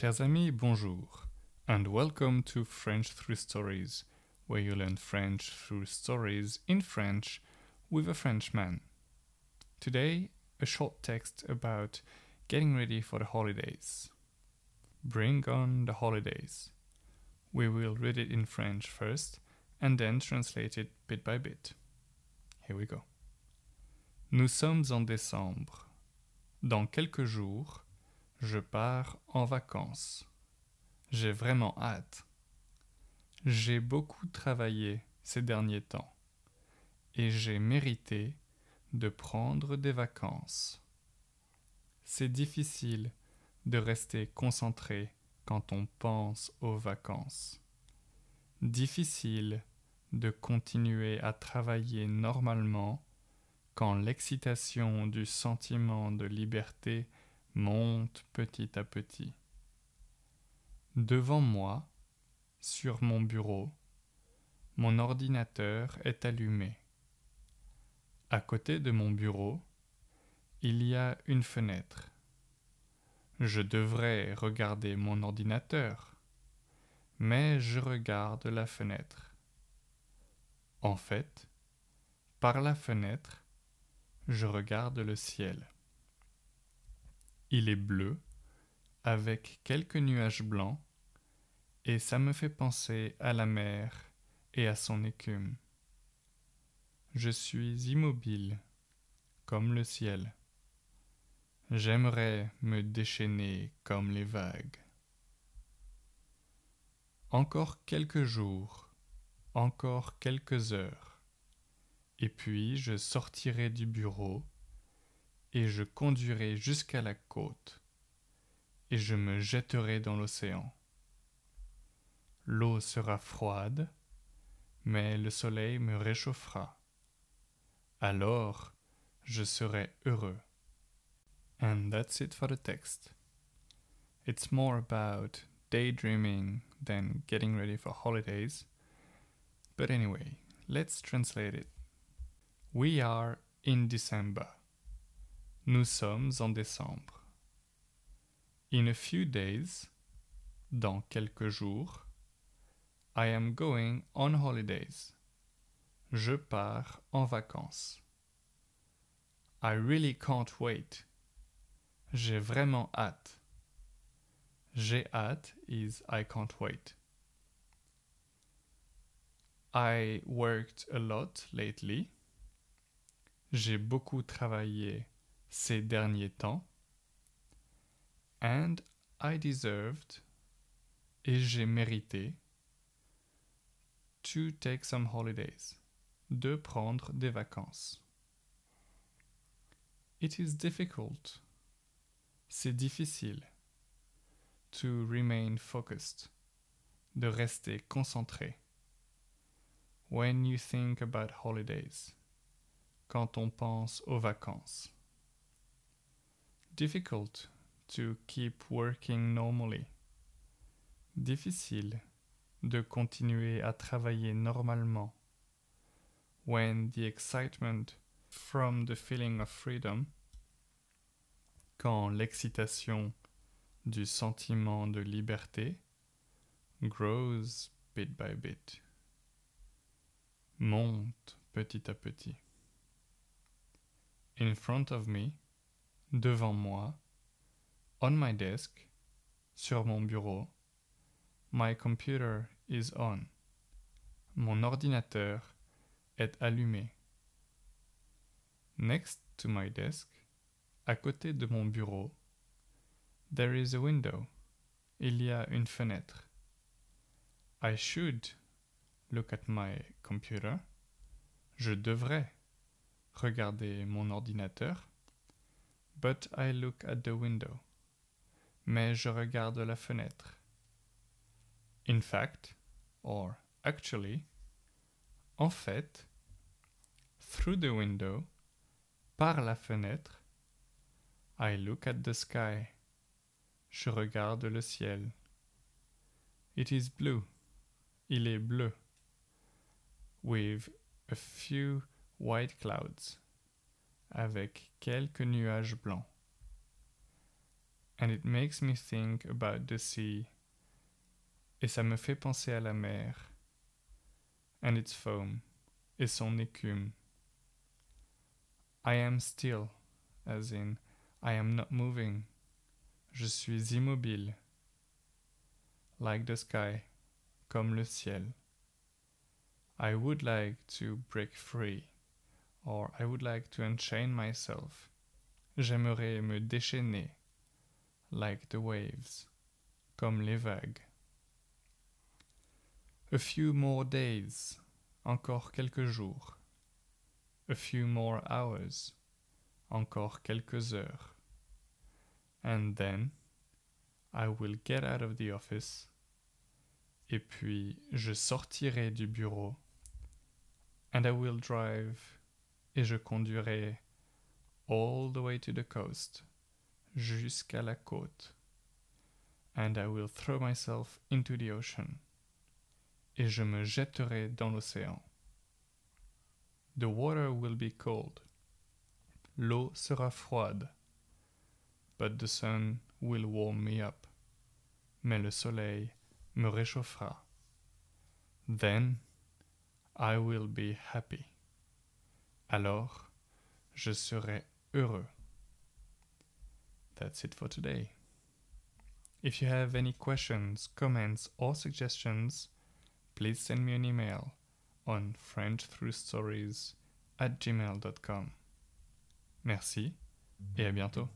Chers amis, bonjour, and welcome to French Through Stories, where you learn French through stories in French with a Frenchman. Today, a short text about getting ready for the holidays. Bring on the holidays. We will read it in French first and then translate it bit by bit. Here we go. Nous sommes en décembre. Dans quelques jours, je pars en vacances. J'ai vraiment hâte. J'ai beaucoup travaillé ces derniers temps et j'ai mérité de prendre des vacances. C'est difficile de rester concentré quand on pense aux vacances. Difficile de continuer à travailler normalement quand l'excitation du sentiment de liberté monte petit à petit. Devant moi, sur mon bureau, mon ordinateur est allumé. À côté de mon bureau, il y a une fenêtre. Je devrais regarder mon ordinateur, mais je regarde la fenêtre. En fait, par la fenêtre, je regarde le ciel. Il est bleu, avec quelques nuages blancs, et ça me fait penser à la mer et à son écume. Je suis immobile, comme le ciel. J'aimerais me déchaîner comme les vagues. Encore quelques jours, encore quelques heures, et puis je sortirai du bureau et je conduirai jusqu'à la côte, et je me jetterai dans l'océan. L'eau sera froide, mais le soleil me réchauffera alors je serai heureux. And that's it for the text. It's more about daydreaming than getting ready for holidays. But anyway, let's translate it. We are in December. Nous sommes en décembre. In a few days, dans quelques jours, I am going on holidays. Je pars en vacances. I really can't wait. J'ai vraiment hâte. J'ai hâte is I can't wait. I worked a lot lately. J'ai beaucoup travaillé ces derniers temps. And I deserved et j'ai mérité to take some holidays de prendre des vacances. It is difficult. C'est difficile. To remain focused. De rester concentré. When you think about holidays. Quand on pense aux vacances. Difficult to keep working normally. Difficile de continuer à travailler normalement when the excitement from the feeling of freedom, quand l'excitation du sentiment de liberté grows bit by bit, monte petit à petit. In front of me, devant moi, on my desk, sur mon bureau, my computer is on. Mon ordinateur est allumé. Next to my desk, à côté de mon bureau, there is a window. Il y a une fenêtre. I should look at my computer. Je devrais regarder mon ordinateur. But I look at the window. Mais je regarde la fenêtre. In fact, or actually, en fait, through the window, par la fenêtre, I look at the sky. Je regarde le ciel. It is blue. Il est bleu. With a few white clouds. Avec quelques nuages blancs. And it makes me think about the sea. Et ça me fait penser à la mer. And its foam. Et son écume. I am still, as in, I am not moving. Je suis immobile. Like the sky, comme le ciel. I would like to break free, or I would like to unchain myself. J'aimerais me déchaîner, like the waves, comme les vagues. A few more days, encore quelques jours. A few more hours, encore quelques heures. And then I will get out of the office. Et puis je sortirai du bureau. And I will drive. Et je conduirai all the way to the coast. Jusqu'à la côte. And I will throw myself into the ocean. Et je me jetterai dans l'océan. The water will be cold. L'eau sera froide. But the sun will warm me up. Mais le soleil me réchauffera. Then I will be happy. Alors je serai heureux. That's it for today. If you have any questions, comments, or suggestions, please send me an email on frenchthroughstories at gmail.com. Merci et à bientôt.